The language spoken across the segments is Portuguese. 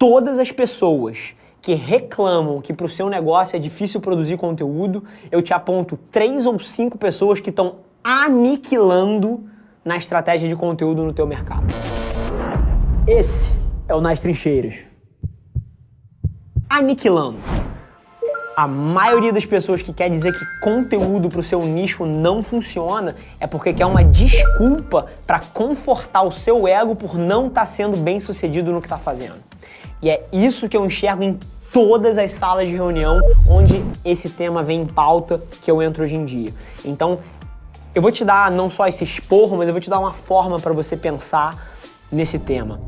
todas as pessoas que reclamam que para o seu negócio é difícil produzir conteúdo, eu te aponto três ou cinco pessoas que estão aniquilando na estratégia de conteúdo no teu mercado. Esse é o Nas Trincheiras. Aniquilando. A maioria das pessoas que quer dizer que conteúdo para o seu nicho não funciona é porque quer uma desculpa para confortar o seu ego por não estar tá sendo bem sucedido no que está fazendo. E é isso que eu enxergo em todas as salas de reunião onde esse tema vem em pauta que eu entro hoje em dia. Então, eu vou te dar não só esse esporro, mas eu vou te dar uma forma para você pensar nesse tema.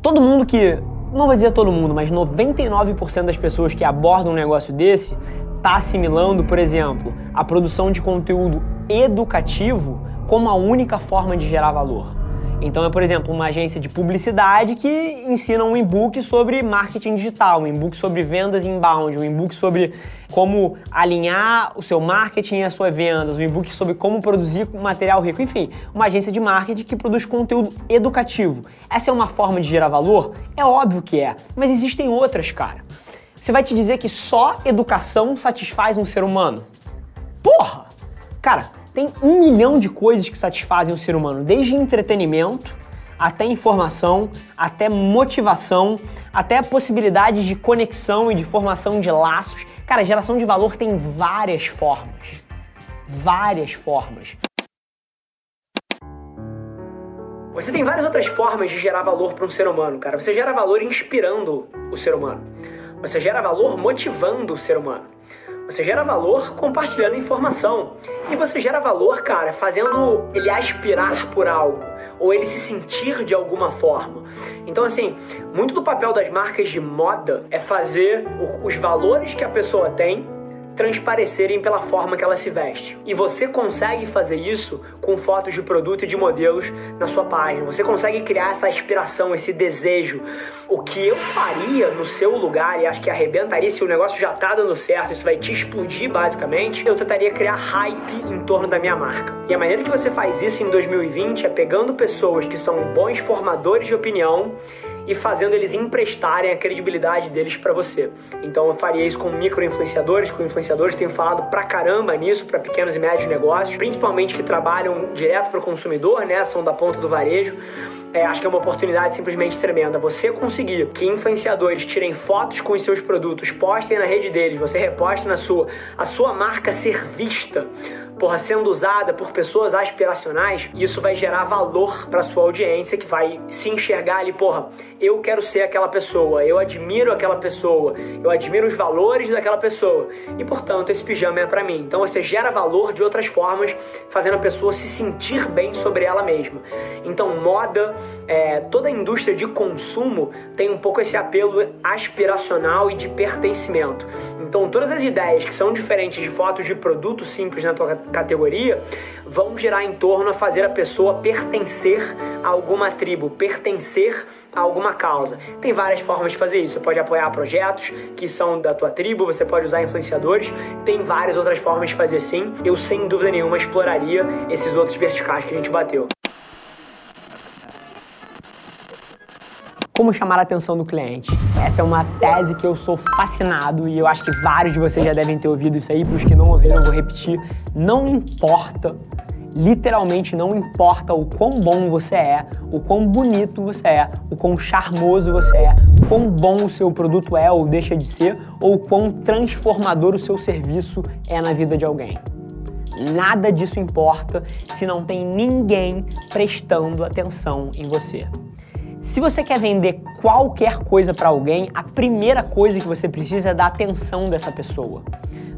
Todo mundo que, não vou dizer todo mundo, mas 99% das pessoas que abordam um negócio desse está assimilando, por exemplo, a produção de conteúdo educativo como a única forma de gerar valor. Então é, por exemplo, uma agência de publicidade que ensina um e-book sobre marketing digital, um e-book sobre vendas inbound, um e-book sobre como alinhar o seu marketing e as suas vendas, um e-book sobre como produzir material rico, enfim, uma agência de marketing que produz conteúdo educativo. Essa é uma forma de gerar valor? É óbvio que é, mas existem outras, cara. Você vai te dizer que só educação satisfaz um ser humano? Porra! Cara, tem um milhão de coisas que satisfazem o ser humano, desde entretenimento até informação, até motivação, até possibilidades de conexão e de formação de laços. Cara, geração de valor tem várias formas. Várias formas. Você tem várias outras formas de gerar valor para um ser humano, cara. Você gera valor inspirando o ser humano. Você gera valor motivando o ser humano. Você gera valor compartilhando informação. E você gera valor, cara, fazendo ele aspirar por algo ou ele se sentir de alguma forma. Então, assim, muito do papel das marcas de moda é fazer os valores que a pessoa tem transparecerem pela forma que ela se veste. E você consegue fazer isso com fotos de produto e de modelos na sua página. Você consegue criar essa aspiração, esse desejo. O que eu faria no seu lugar, e acho que arrebentaria se o negócio já tá dando certo, isso vai te explodir basicamente, eu tentaria criar hype em torno da minha marca. E a maneira que você faz isso em 2020 é pegando pessoas que são bons formadores de opinião e fazendo eles emprestarem a credibilidade deles para você. Então eu faria isso com micro-influenciadores, com influenciadores, tenho falado pra caramba nisso para pequenos e médios negócios, principalmente que trabalham direto para o consumidor, né, são da ponta do varejo. É, acho que é uma oportunidade simplesmente tremenda. Você conseguir que influenciadores tirem fotos com os seus produtos, postem na rede deles, você reposte na sua, a sua marca ser vista porra, sendo usada por pessoas aspiracionais, isso vai gerar valor para sua audiência que vai se enxergar ali, porra, eu quero ser aquela pessoa, eu admiro aquela pessoa, eu admiro os valores daquela pessoa e, portanto, esse pijama é para mim. Então você gera valor de outras formas, fazendo a pessoa se sentir bem sobre ela mesma. Então, moda, é, toda a indústria de consumo tem um pouco esse apelo aspiracional e de pertencimento. Então, todas as ideias que são diferentes de fotos de produtos simples na tua categoria vão girar em torno a fazer a pessoa pertencer a alguma tribo, pertencer a alguma causa. Tem várias formas de fazer isso. Você pode apoiar projetos que são da tua tribo, você pode usar influenciadores, tem várias outras formas de fazer sim. Eu sem dúvida nenhuma exploraria esses outros verticais que a gente bateu. Como chamar a atenção do cliente? Essa é uma tese que eu sou fascinado e eu acho que vários de vocês já devem ter ouvido isso aí. Para os que não ouviram, eu vou repetir. Não importa literalmente não importa o quão bom você é, o quão bonito você é, o quão charmoso você é, o quão bom o seu produto é ou deixa de ser, ou o quão transformador o seu serviço é na vida de alguém. Nada disso importa se não tem ninguém prestando atenção em você. Se você quer vender qualquer coisa para alguém, a primeira coisa que você precisa é da atenção dessa pessoa.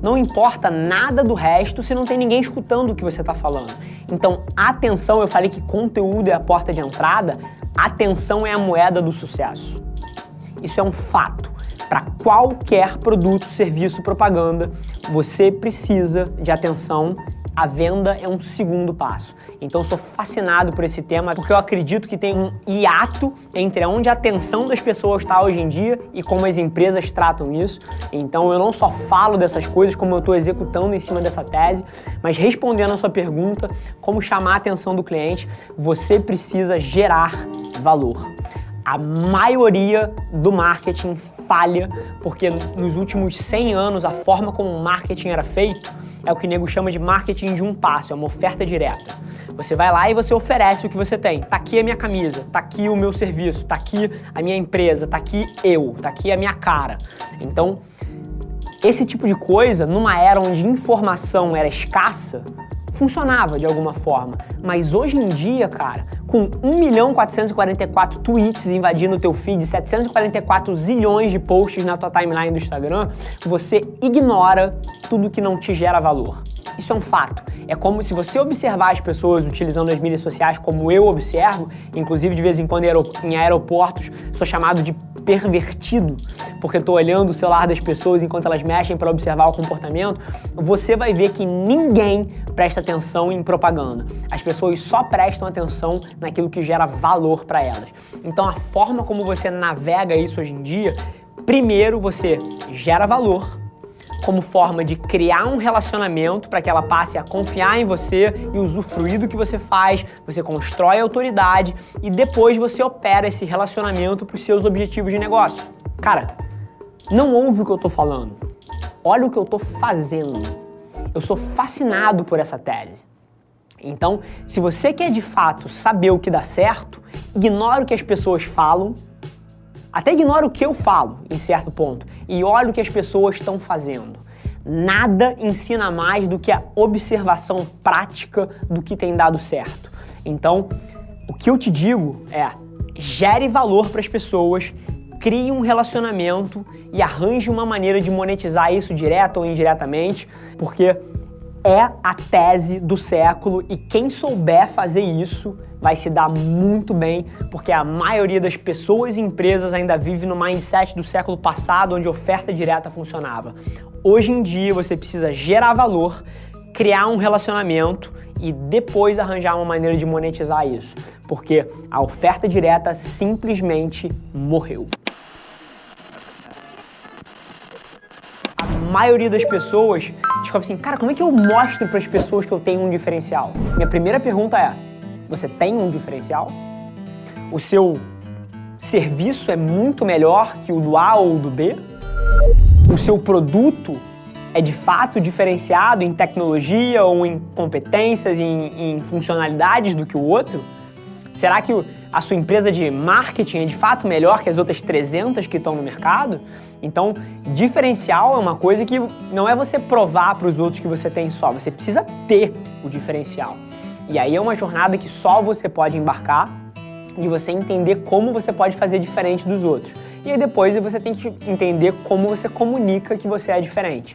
Não importa nada do resto se não tem ninguém escutando o que você está falando. Então, atenção, eu falei que conteúdo é a porta de entrada, atenção é a moeda do sucesso. Isso é um fato. Para qualquer produto, serviço, propaganda, você precisa de atenção a venda é um segundo passo. Então sou fascinado por esse tema porque eu acredito que tem um hiato entre onde a atenção das pessoas está hoje em dia e como as empresas tratam isso. Então eu não só falo dessas coisas, como eu estou executando em cima dessa tese, mas respondendo a sua pergunta, como chamar a atenção do cliente, você precisa gerar valor. A maioria do marketing falha porque nos últimos 100 anos a forma como o marketing era feito é o que o nego chama de marketing de um passo, é uma oferta direta. Você vai lá e você oferece o que você tem. Tá aqui a minha camisa, tá aqui o meu serviço, tá aqui a minha empresa, tá aqui eu, tá aqui a minha cara. Então, esse tipo de coisa, numa era onde informação era escassa, funcionava de alguma forma. Mas hoje em dia, cara, com 1 milhão 444 tweets invadindo o teu feed, 744 zilhões de posts na tua timeline do Instagram, você ignora tudo que não te gera valor. Isso é um fato. É como se você observar as pessoas utilizando as mídias sociais como eu observo, inclusive de vez em quando em aeroportos, sou chamado de pervertido, porque estou olhando o celular das pessoas enquanto elas mexem para observar o comportamento, você vai ver que ninguém presta atenção em propaganda. As pessoas só prestam atenção naquilo que gera valor para elas. Então a forma como você navega isso hoje em dia, primeiro você gera valor como forma de criar um relacionamento para que ela passe a confiar em você e usufruir do que você faz, você constrói autoridade e depois você opera esse relacionamento para os seus objetivos de negócio. Cara, não ouve o que eu estou falando. Olha o que eu estou fazendo. Eu sou fascinado por essa tese. Então, se você quer de fato saber o que dá certo, ignora o que as pessoas falam, até ignora o que eu falo em certo ponto e olha o que as pessoas estão fazendo. Nada ensina mais do que a observação prática do que tem dado certo. Então, o que eu te digo é: gere valor para as pessoas, crie um relacionamento e arranje uma maneira de monetizar isso direto ou indiretamente, porque é a tese do século e quem souber fazer isso vai se dar muito bem, porque a maioria das pessoas e empresas ainda vive no mindset do século passado, onde oferta direta funcionava. Hoje em dia você precisa gerar valor, criar um relacionamento e depois arranjar uma maneira de monetizar isso, porque a oferta direta simplesmente morreu. Maioria das pessoas descobre assim, cara, como é que eu mostro para as pessoas que eu tenho um diferencial? Minha primeira pergunta é: você tem um diferencial? O seu serviço é muito melhor que o do A ou do B? O seu produto é de fato diferenciado em tecnologia ou em competências, em, em funcionalidades do que o outro? Será que a sua empresa de marketing é de fato melhor que as outras 300 que estão no mercado? Então, diferencial é uma coisa que não é você provar para os outros que você tem só, você precisa ter o diferencial. E aí é uma jornada que só você pode embarcar e você entender como você pode fazer diferente dos outros. E aí depois você tem que entender como você comunica que você é diferente.